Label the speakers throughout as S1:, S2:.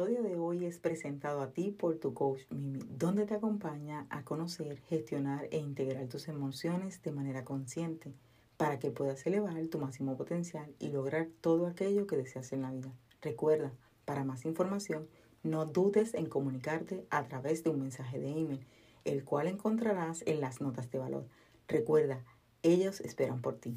S1: episodio de hoy es presentado a ti por tu coach Mimi, donde te acompaña a conocer, gestionar e integrar tus emociones de manera consciente para que puedas elevar tu máximo potencial y lograr todo aquello que deseas en la vida. Recuerda, para más información, no dudes en comunicarte a través de un mensaje de email, el cual encontrarás en las notas de valor. Recuerda, ellos esperan por ti.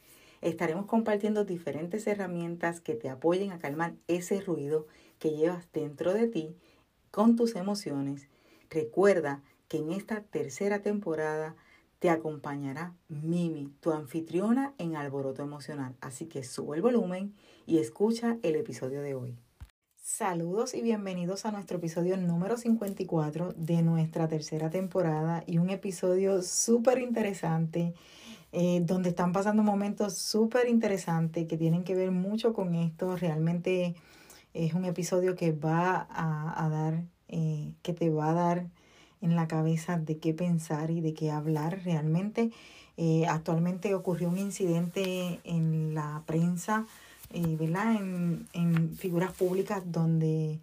S1: Estaremos compartiendo diferentes herramientas que te apoyen a calmar ese ruido que llevas dentro de ti con tus emociones. Recuerda que en esta tercera temporada te acompañará Mimi, tu anfitriona en Alboroto Emocional. Así que sube el volumen y escucha el episodio de hoy. Saludos y bienvenidos a nuestro episodio número 54 de nuestra tercera temporada y un episodio súper interesante eh, donde están pasando momentos súper interesantes que tienen que ver mucho con esto. Realmente es un episodio que va a, dar, eh, que te va a dar en la cabeza de qué pensar y de qué hablar realmente. Eh, actualmente ocurrió un incidente en la prensa, ¿verdad? En, en figuras públicas donde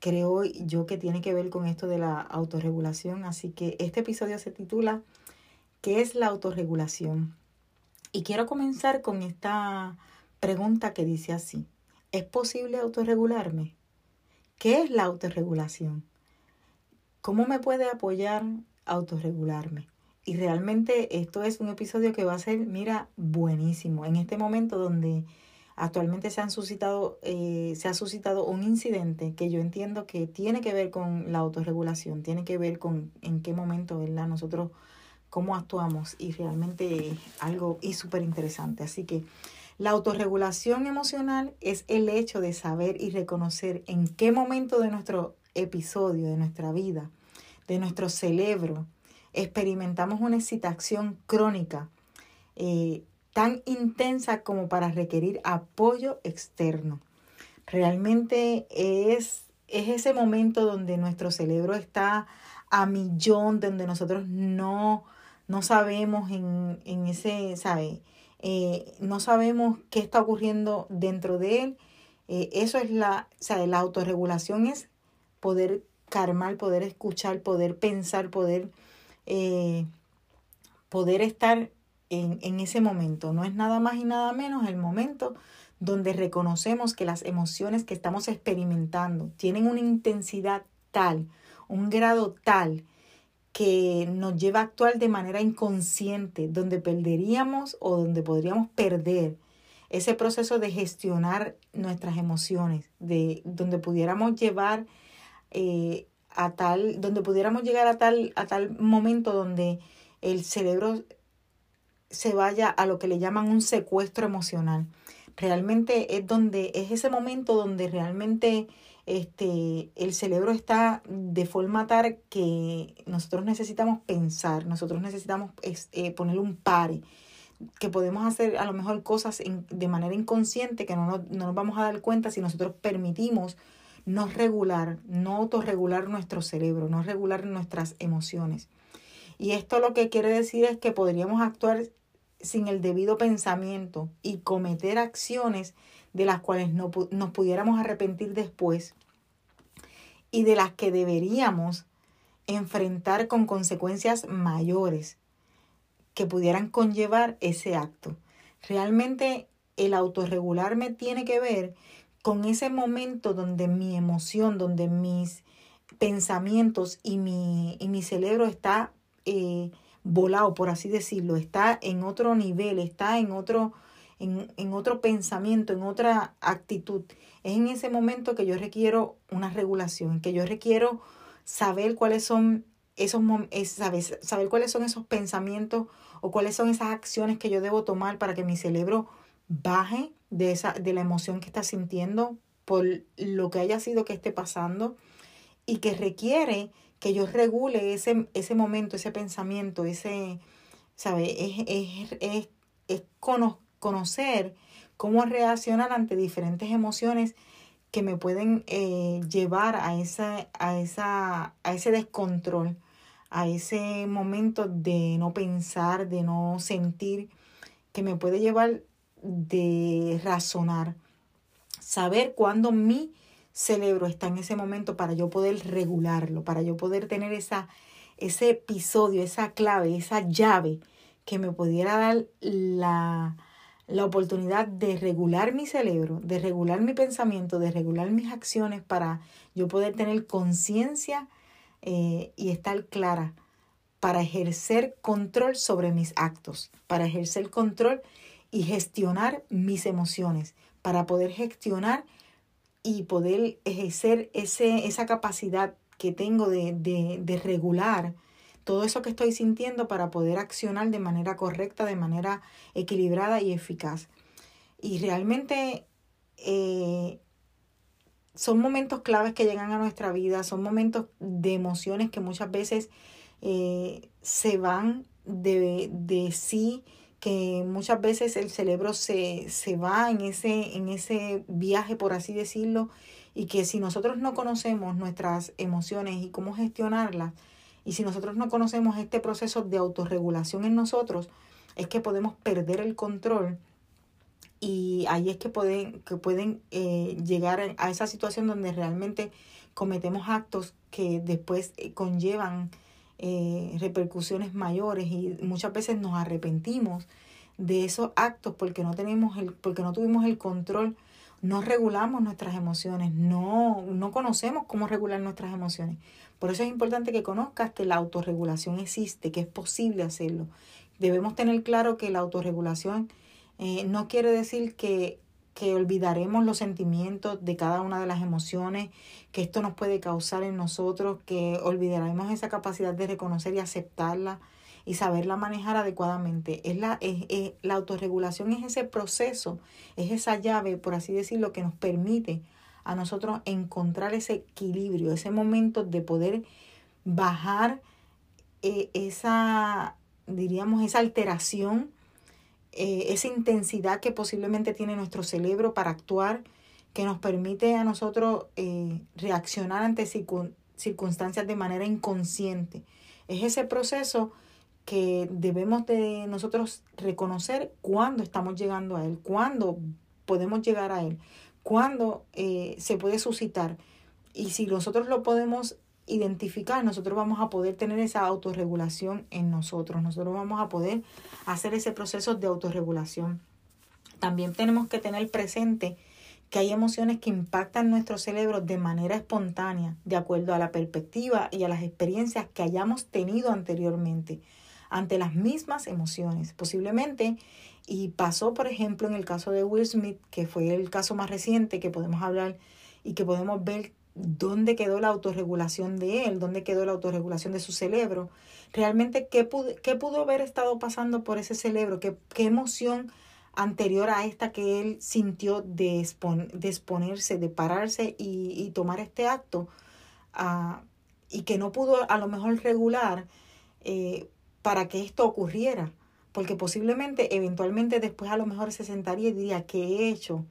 S1: creo yo que tiene que ver con esto de la autorregulación. Así que este episodio se titula ¿Qué es la autorregulación? Y quiero comenzar con esta pregunta que dice así. ¿Es posible autorregularme? ¿Qué es la autorregulación? ¿Cómo me puede apoyar autorregularme? Y realmente esto es un episodio que va a ser, mira, buenísimo. En este momento donde actualmente se, han suscitado, eh, se ha suscitado un incidente que yo entiendo que tiene que ver con la autorregulación, tiene que ver con en qué momento, ¿verdad? Nosotros cómo actuamos y realmente algo y súper interesante. Así que la autorregulación emocional es el hecho de saber y reconocer en qué momento de nuestro episodio, de nuestra vida, de nuestro cerebro, experimentamos una excitación crónica eh, tan intensa como para requerir apoyo externo. Realmente es, es ese momento donde nuestro cerebro está a millón, donde nosotros no no sabemos en, en ese, ¿sabe? Eh, no sabemos qué está ocurriendo dentro de él. Eh, eso es la, ¿sabe? La autorregulación es poder calmar, poder escuchar, poder pensar, poder, eh, poder estar en, en ese momento. No es nada más y nada menos el momento donde reconocemos que las emociones que estamos experimentando tienen una intensidad tal, un grado tal, que nos lleva a actuar de manera inconsciente, donde perderíamos o donde podríamos perder ese proceso de gestionar nuestras emociones, de donde pudiéramos llevar eh, a tal, donde pudiéramos llegar a tal, a tal momento donde el cerebro se vaya a lo que le llaman un secuestro emocional. Realmente es donde, es ese momento donde realmente este, el cerebro está de forma tal que nosotros necesitamos pensar, nosotros necesitamos eh, poner un pare, que podemos hacer a lo mejor cosas de manera inconsciente que no, nos vamos a dar cuenta si nosotros permitimos no regular, no autorregular nuestro cerebro, no regular nuestras emociones. Y esto lo que quiere decir es que podríamos actuar sin el debido pensamiento y cometer acciones de las cuales no, nos pudiéramos arrepentir después y de las que deberíamos enfrentar con consecuencias mayores que pudieran conllevar ese acto. Realmente el autorregularme tiene que ver con ese momento donde mi emoción, donde mis pensamientos y mi, y mi cerebro está eh, volado, por así decirlo, está en otro nivel, está en otro, en, otro pensamiento, en otra actitud. Es en ese momento que yo requiero una regulación, que yo requiero saber cuáles son esos saber, saber cuáles son esos pensamientos o cuáles son esas acciones que yo debo tomar para que mi cerebro baje de esa de la emoción que está sintiendo por lo que haya sido que esté pasando y que requiere que yo regule ese, ese momento, ese pensamiento, ese, ¿sabe? Es, es, es, es conocer cómo reaccionar ante diferentes emociones que me pueden eh, llevar a, esa, a, esa, a ese descontrol, a ese momento de no pensar, de no sentir, que me puede llevar de razonar. Saber cuándo mi cerebro está en ese momento para yo poder regularlo, para yo poder tener esa, ese episodio, esa clave, esa llave que me pudiera dar la, la oportunidad de regular mi cerebro, de regular mi pensamiento, de regular mis acciones para yo poder tener conciencia eh, y estar clara para ejercer control sobre mis actos, para ejercer control y gestionar mis emociones, para poder gestionar y poder ejercer ese, esa capacidad que tengo de, de, de regular todo eso que estoy sintiendo para poder accionar de manera correcta, de manera equilibrada y eficaz. Y realmente eh, son momentos claves que llegan a nuestra vida, son momentos de emociones que muchas veces eh, se van de, de, sí, que muchas veces el cerebro se, se va en ese, en ese viaje, por así decirlo, y que si nosotros no conocemos nuestras emociones y cómo gestionarlas, y si nosotros no conocemos este proceso de autorregulación en nosotros, es que podemos perder el control y ahí es que pueden, que pueden eh, llegar a esa situación donde realmente cometemos actos que después eh, conllevan eh, repercusiones mayores y muchas veces nos arrepentimos de esos actos porque no tenemos el, porque no tuvimos el control, no regulamos nuestras emociones, no, no conocemos cómo regular nuestras emociones. Por eso es importante que conozcas que la autorregulación existe, que es posible hacerlo. Debemos tener claro que la autorregulación eh, no quiere decir que, que olvidaremos los sentimientos de cada una de las emociones que esto nos puede causar en nosotros, que olvidaremos esa capacidad de reconocer y aceptarla y saberla manejar adecuadamente. Es la, es, la autorregulación es ese proceso, es esa llave, por así decirlo, que nos permite a nosotros encontrar ese equilibrio, ese momento de poder bajar eh, esa, diríamos, esa alteración, eh, esa intensidad que posiblemente tiene nuestro cerebro para actuar, que nos permite a nosotros eh, reaccionar ante circunstancias de manera inconsciente. Es ese proceso que debemos de nosotros reconocer cuándo estamos llegando a él, cuándo podemos llegar a él cuándo eh, se puede suscitar. Y si nosotros lo podemos identificar, nosotros vamos a poder tener esa autorregulación en nosotros. Nosotros vamos a poder hacer ese proceso de autorregulación. También tenemos que tener presente que hay emociones que impactan nuestro cerebro de manera espontánea, de acuerdo a la perspectiva y a las experiencias que hayamos tenido anteriormente ante las mismas emociones. Posiblemente y pasó, por ejemplo, en el caso de Will Smith, que fue el caso más reciente que podemos hablar y que podemos ver dónde quedó la autorregulación de él, dónde quedó la autorregulación de su cerebro. Realmente, ¿qué pudo, qué pudo haber estado pasando por ese cerebro? ¿Qué, qué emoción anterior a esta que él sintió de, exponerse, de pararse y, y tomar este acto? Uh, y que no pudo a lo mejor regular eh, para que esto ocurriera porque posiblemente eventualmente después a lo mejor se sentaría y diría, ¿qué he hecho?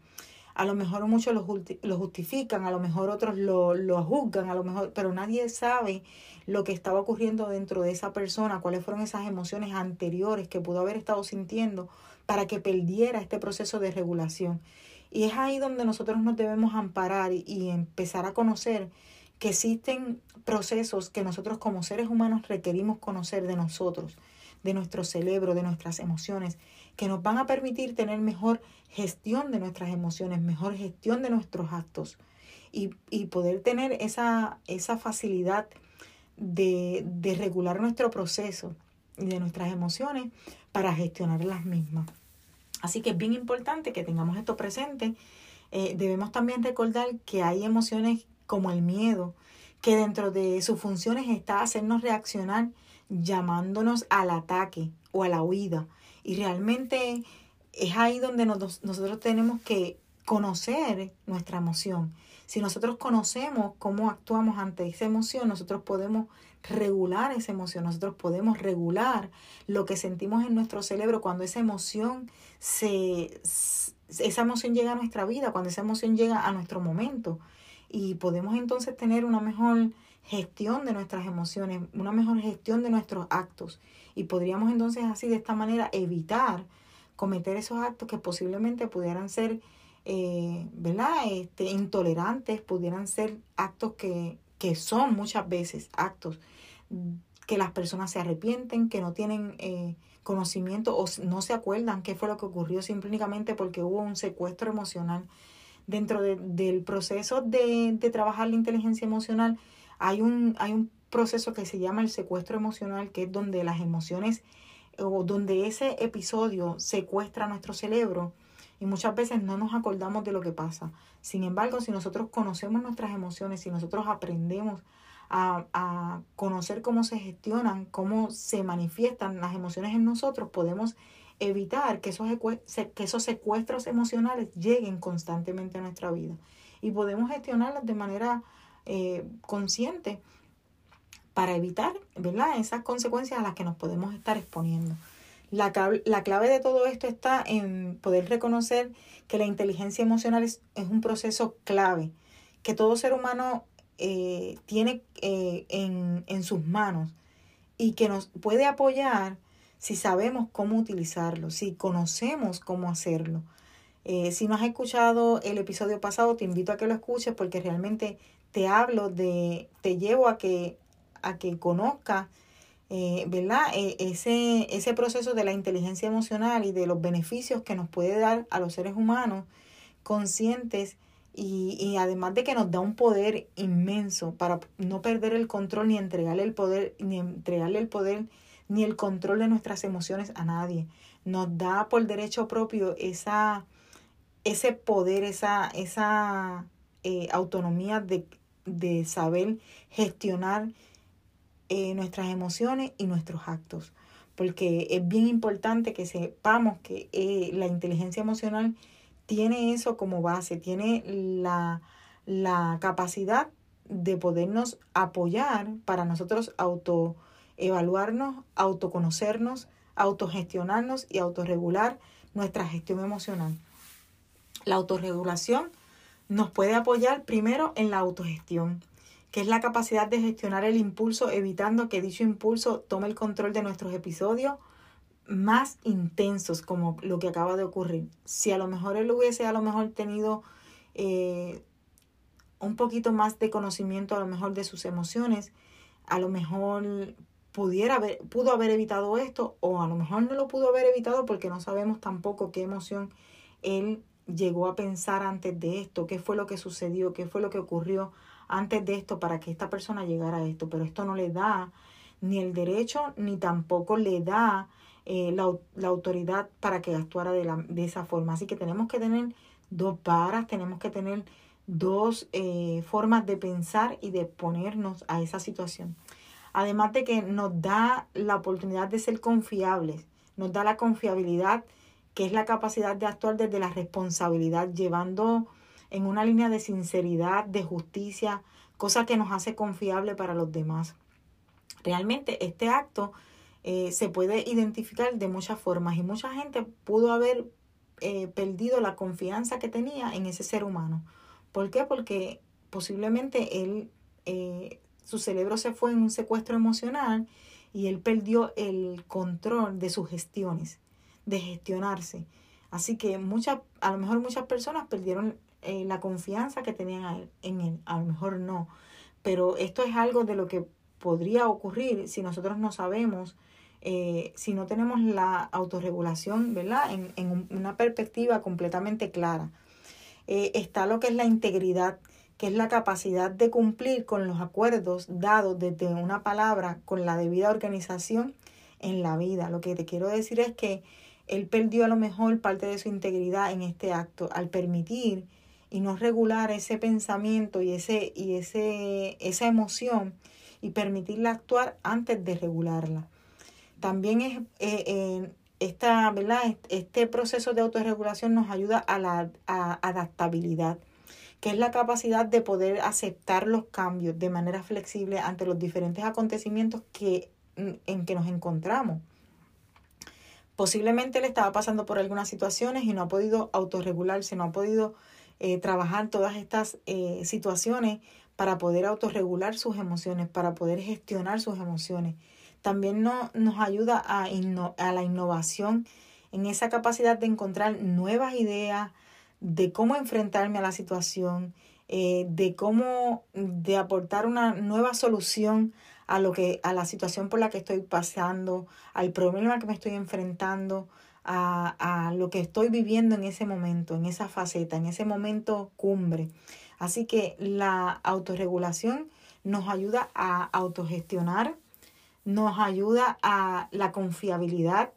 S1: A lo mejor muchos lo, justifican, a lo mejor otros lo, lo juzgan, a lo mejor, pero nadie sabe lo que estaba ocurriendo dentro de esa persona, cuáles fueron esas emociones anteriores que pudo haber estado sintiendo para que perdiera este proceso de regulación. Y es ahí donde nosotros nos debemos amparar y empezar a conocer que existen procesos que nosotros como seres humanos requerimos conocer de nosotros de nuestro cerebro, de nuestras emociones, que nos van a permitir tener mejor gestión de nuestras emociones, mejor gestión de nuestros actos y, poder tener esa, esa facilidad de, de regular nuestro proceso y de nuestras emociones para gestionar las mismas. Así que es bien importante que tengamos esto presente. Eh, debemos también recordar que hay emociones como el miedo, que dentro de sus funciones está hacernos reaccionar llamándonos al ataque o a la huida. Y realmente es ahí donde nosotros tenemos que conocer nuestra emoción. Si nosotros conocemos cómo actuamos ante esa emoción, nosotros podemos regular esa emoción, nosotros podemos regular lo que sentimos en nuestro cerebro cuando esa emoción se esa emoción llega a nuestra vida, cuando esa emoción llega a nuestro momento y podemos entonces tener una mejor gestión de nuestras emociones, una mejor gestión de nuestros actos y podríamos entonces así de esta manera evitar cometer esos actos que posiblemente pudieran ser, eh, ¿verdad? Este, intolerantes, pudieran ser actos que, que son muchas veces actos que las personas se arrepienten, que no tienen eh, conocimiento o no se acuerdan qué fue lo que ocurrió simplemente porque hubo un secuestro emocional. Dentro del proceso de, de, trabajar la inteligencia emocional hay un, hay un proceso que se llama el secuestro emocional, que es donde las emociones o donde ese episodio secuestra nuestro cerebro y muchas veces no nos acordamos de lo que pasa. Sin embargo, si nosotros conocemos nuestras emociones, si nosotros aprendemos a, a conocer cómo se gestionan, cómo se manifiestan las emociones en nosotros, podemos evitar que esos, que esos secuestros emocionales lleguen constantemente a nuestra vida. Y podemos gestionarlos de manera eh, consciente para evitar ¿verdad? esas consecuencias a las que nos podemos estar exponiendo. La, la clave de todo esto está en poder reconocer que la inteligencia emocional es, un proceso clave, que todo ser humano eh, tiene eh, en, en sus manos y que nos puede apoyar si sabemos cómo utilizarlo, si conocemos cómo hacerlo. Eh, si no has escuchado el episodio pasado, te invito a que lo escuches porque realmente te hablo de, te llevo a que a que conozca, eh, ¿verdad? E, ese, ese proceso de la inteligencia emocional y de los beneficios que nos puede dar a los seres humanos conscientes y, y, además de que nos da un poder inmenso para no perder el control ni entregarle el poder, ni entregarle el poder ni el control de nuestras emociones a nadie. Nos da por derecho propio esa, ese poder, esa, esa eh, autonomía de, de saber gestionar eh, nuestras emociones y nuestros actos. Porque es bien importante que sepamos que eh, la inteligencia emocional tiene eso como base, tiene la, la capacidad de podernos apoyar para nosotros autoevaluarnos, autoconocernos, autogestionarnos y autorregular nuestra gestión emocional. La autorregulación nos puede apoyar primero en la autogestión que es la capacidad de gestionar el impulso evitando que dicho impulso tome el control de nuestros episodios más intensos como lo que acaba de ocurrir. Si a lo mejor él hubiese a lo mejor tenido eh, un poquito más de conocimiento a lo mejor de sus emociones, a lo mejor pudiera haber, pudo haber evitado esto o a lo mejor no lo pudo haber evitado porque no sabemos tampoco qué emoción él llegó a pensar antes de esto, qué fue lo que sucedió, qué fue lo que ocurrió antes de esto para que esta persona llegara a esto, pero esto no le da ni el derecho ni tampoco le da eh, la, la, autoridad para que actuara de, la, de esa forma. Así que tenemos que tener dos varas, tenemos que tener dos eh, formas de pensar y de ponernos a esa situación. Además de que nos da la oportunidad de ser confiables, nos da la confiabilidad, que es la capacidad de actuar desde la responsabilidad, llevando en una línea de sinceridad, de justicia, cosa que nos hace confiable para los demás. Realmente este acto eh, se puede identificar de muchas formas y mucha gente pudo haber eh, perdido la confianza que tenía en ese ser humano. ¿Por qué? Porque posiblemente él, eh, su cerebro se fue en un secuestro emocional y él perdió el control de sus gestiones, de gestionarse. Así que muchas, a lo mejor muchas personas perdieron eh, la confianza que tenían en él. A lo mejor no. Pero esto es algo de lo que podría ocurrir si nosotros no sabemos, eh, si no tenemos la autorregulación, ¿verdad? En, en una perspectiva completamente clara. Eh, está lo que es la integridad, que es la capacidad de cumplir con los acuerdos dados desde una palabra con la debida organización en la vida. Lo que te quiero decir es que él perdió a lo mejor parte de su integridad en este acto al permitir y no regular ese pensamiento y, ese, y ese, esa emoción y permitirla actuar antes de regularla. También es, eh, esta, ¿verdad? este proceso de autorregulación nos ayuda a la adaptabilidad, que es la capacidad de poder aceptar los cambios de manera flexible ante los diferentes acontecimientos que, en que nos encontramos. Posiblemente él estaba pasando por algunas situaciones y no ha podido autorregularse, no ha podido eh, trabajar todas estas eh, situaciones para poder autorregular sus emociones, para poder gestionar sus emociones. También no, nos ayuda a, a la innovación en esa capacidad de encontrar nuevas ideas, de cómo enfrentarme a la situación, eh, de cómo de aportar una nueva solución a lo que a la situación por la que estoy pasando, al problema que me estoy enfrentando, a, a lo que estoy viviendo en ese momento, en esa faceta, en ese momento cumbre. Así que la autorregulación nos ayuda a autogestionar, nos ayuda a la confiabilidad,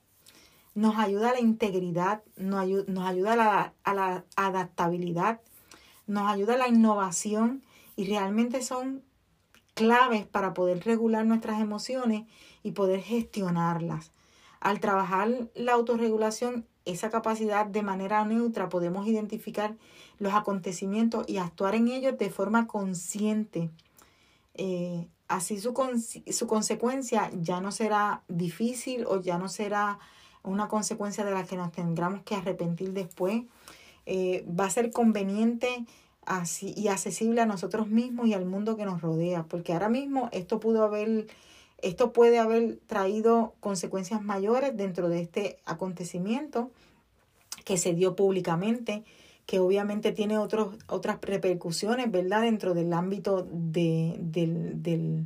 S1: nos ayuda a la integridad, nos, ayuda, nos ayuda a la, adaptabilidad, nos ayuda a la innovación y realmente son claves para poder regular nuestras emociones y poder gestionarlas. Al trabajar la autorregulación, esa capacidad de manera neutra, podemos identificar los acontecimientos y actuar en ellos de forma consciente. Eh, así su, su consecuencia ya no será difícil o ya no será una consecuencia de la que nos tendremos que arrepentir después. Eh, va a ser conveniente así y accesible a nosotros mismos y al mundo que nos rodea, porque ahora mismo esto pudo haber esto puede haber traído consecuencias mayores dentro de este acontecimiento que se dio públicamente, que obviamente tiene otros, otras repercusiones, ¿verdad? Dentro del ámbito de, de,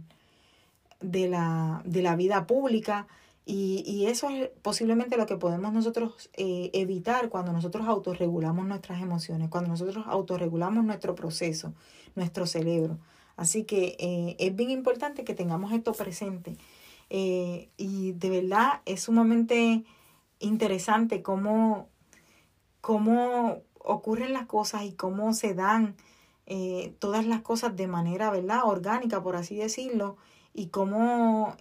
S1: la, de la vida pública. Y, y, eso es posiblemente lo que podemos nosotros eh, evitar cuando nosotros autorregulamos nuestras emociones, cuando nosotros autorregulamos nuestro proceso, nuestro cerebro. Así que eh, es bien importante que tengamos esto presente. Eh, y de verdad es sumamente interesante cómo, cómo ocurren las cosas y cómo se dan eh, todas las cosas de manera, ¿verdad? Orgánica, por así decirlo, y cómo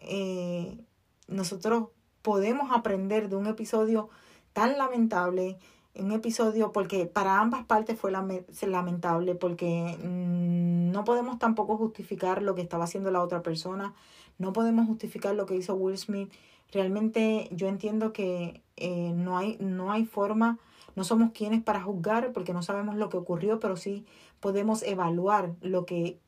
S1: nosotros podemos aprender de un episodio tan lamentable, un episodio porque para ambas partes fue lamentable, porque mm, no podemos tampoco justificar lo que estaba haciendo la otra persona, no podemos justificar lo que hizo Will Smith. Realmente yo entiendo que eh, no, hay, no hay forma, no somos quienes para juzgar porque no sabemos lo que ocurrió, pero sí podemos evaluar lo que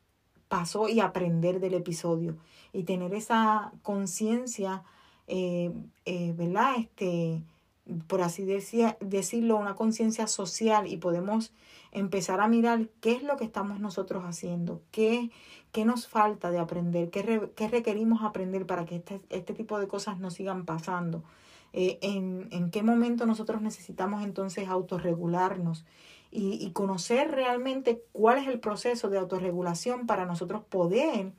S1: pasó y aprender del episodio y tener esa conciencia, eh, eh, ¿verdad? Este, por así decirlo, una conciencia social y podemos empezar a mirar qué es lo que estamos nosotros haciendo, qué, qué nos falta de aprender, qué, qué requerimos aprender para que este, este, tipo de cosas no sigan pasando, eh, en, en, qué momento nosotros necesitamos entonces autorregularnos y, y conocer realmente cuál es el proceso de autorregulación para nosotros poder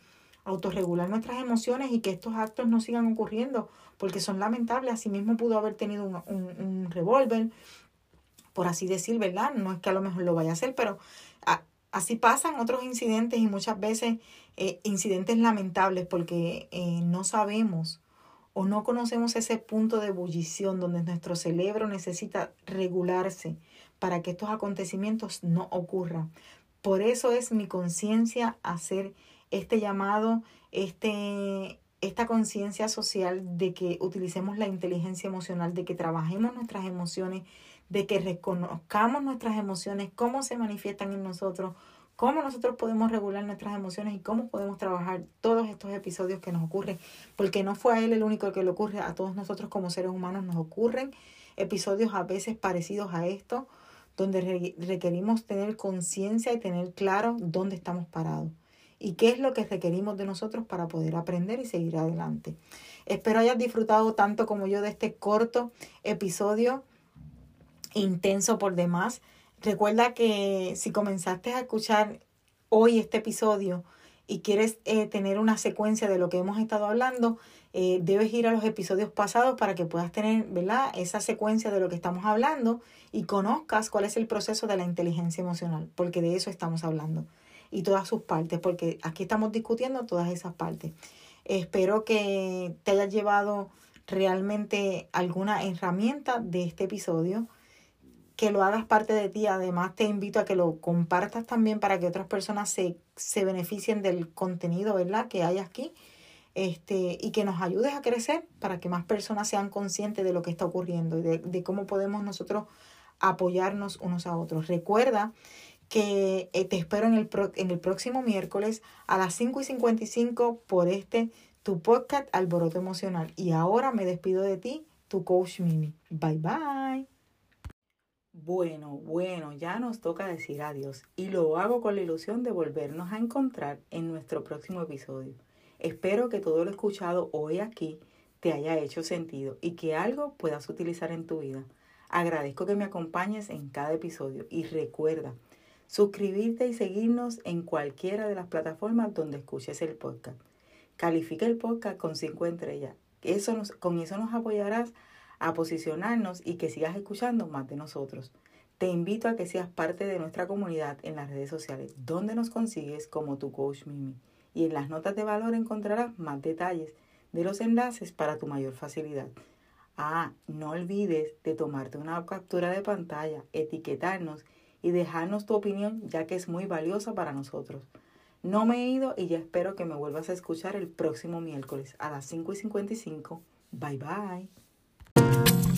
S1: autorregular nuestras emociones y que estos actos no sigan ocurriendo porque son lamentables. Asimismo pudo haber tenido un, un, revólver, por así decir, ¿verdad? No es que a lo mejor lo vaya a hacer, pero así pasan otros incidentes y muchas veces eh, incidentes lamentables porque eh, no sabemos o no conocemos ese punto de ebullición donde nuestro cerebro necesita regularse para que estos acontecimientos no ocurran. Por eso es mi conciencia hacer este llamado, este, esta conciencia social de que utilicemos la inteligencia emocional, de que trabajemos nuestras emociones, de que reconozcamos nuestras emociones, cómo se manifiestan en nosotros, cómo nosotros podemos regular nuestras emociones y cómo podemos trabajar todos estos episodios que nos ocurren, porque no fue a él el único que le ocurre, a todos nosotros como seres humanos nos ocurren episodios a veces parecidos a esto, donde requerimos tener conciencia y tener claro dónde estamos parados y qué es lo que requerimos de nosotros para poder aprender y seguir adelante. Espero hayas disfrutado tanto como yo de este corto episodio intenso por demás. Recuerda que si comenzaste a escuchar hoy este episodio y quieres eh, tener una secuencia de lo que hemos estado hablando, eh, debes ir a los episodios pasados para que puedas tener ¿verdad? esa secuencia de lo que estamos hablando y conozcas cuál es el proceso de la inteligencia emocional, porque de eso estamos hablando y todas sus partes, porque aquí estamos discutiendo todas esas partes. Espero que te hayas llevado realmente alguna herramienta de este episodio, que lo hagas parte de ti. Además, te invito a que lo compartas también para que otras personas se, se beneficien del contenido, ¿verdad? Que hay aquí. Este, y que nos ayudes a crecer para que más personas sean conscientes de lo que está ocurriendo y de, de cómo podemos nosotros apoyarnos unos a otros. Recuerda que eh, te espero en el, en el próximo miércoles a las 5 y 55 por este tu podcast Alboroto Emocional. Y ahora me despido de ti, tu coach Mimi. Bye bye. Bueno, bueno, ya nos toca decir adiós y lo hago con la ilusión de volvernos a encontrar en nuestro próximo episodio. Espero que todo lo escuchado hoy aquí te haya hecho sentido y que algo puedas utilizar en tu vida. Agradezco que me acompañes en cada episodio y recuerda suscribirte y seguirnos en cualquiera de las plataformas donde escuches el podcast. Califica el podcast con 5 estrellas. Eso nos, con eso nos apoyarás a posicionarnos y que sigas escuchando más de nosotros. Te invito a que seas parte de nuestra comunidad en las redes sociales, donde nos consigues como tu coach Mimi. Y en las notas de valor encontrarás más detalles de los enlaces para tu mayor facilidad. Ah, no olvides de tomarte una captura de pantalla, etiquetarnos y dejarnos tu opinión ya que es muy valiosa para nosotros. No me he ido y ya espero que me vuelvas a escuchar el próximo miércoles a las 5 y 55. Bye bye.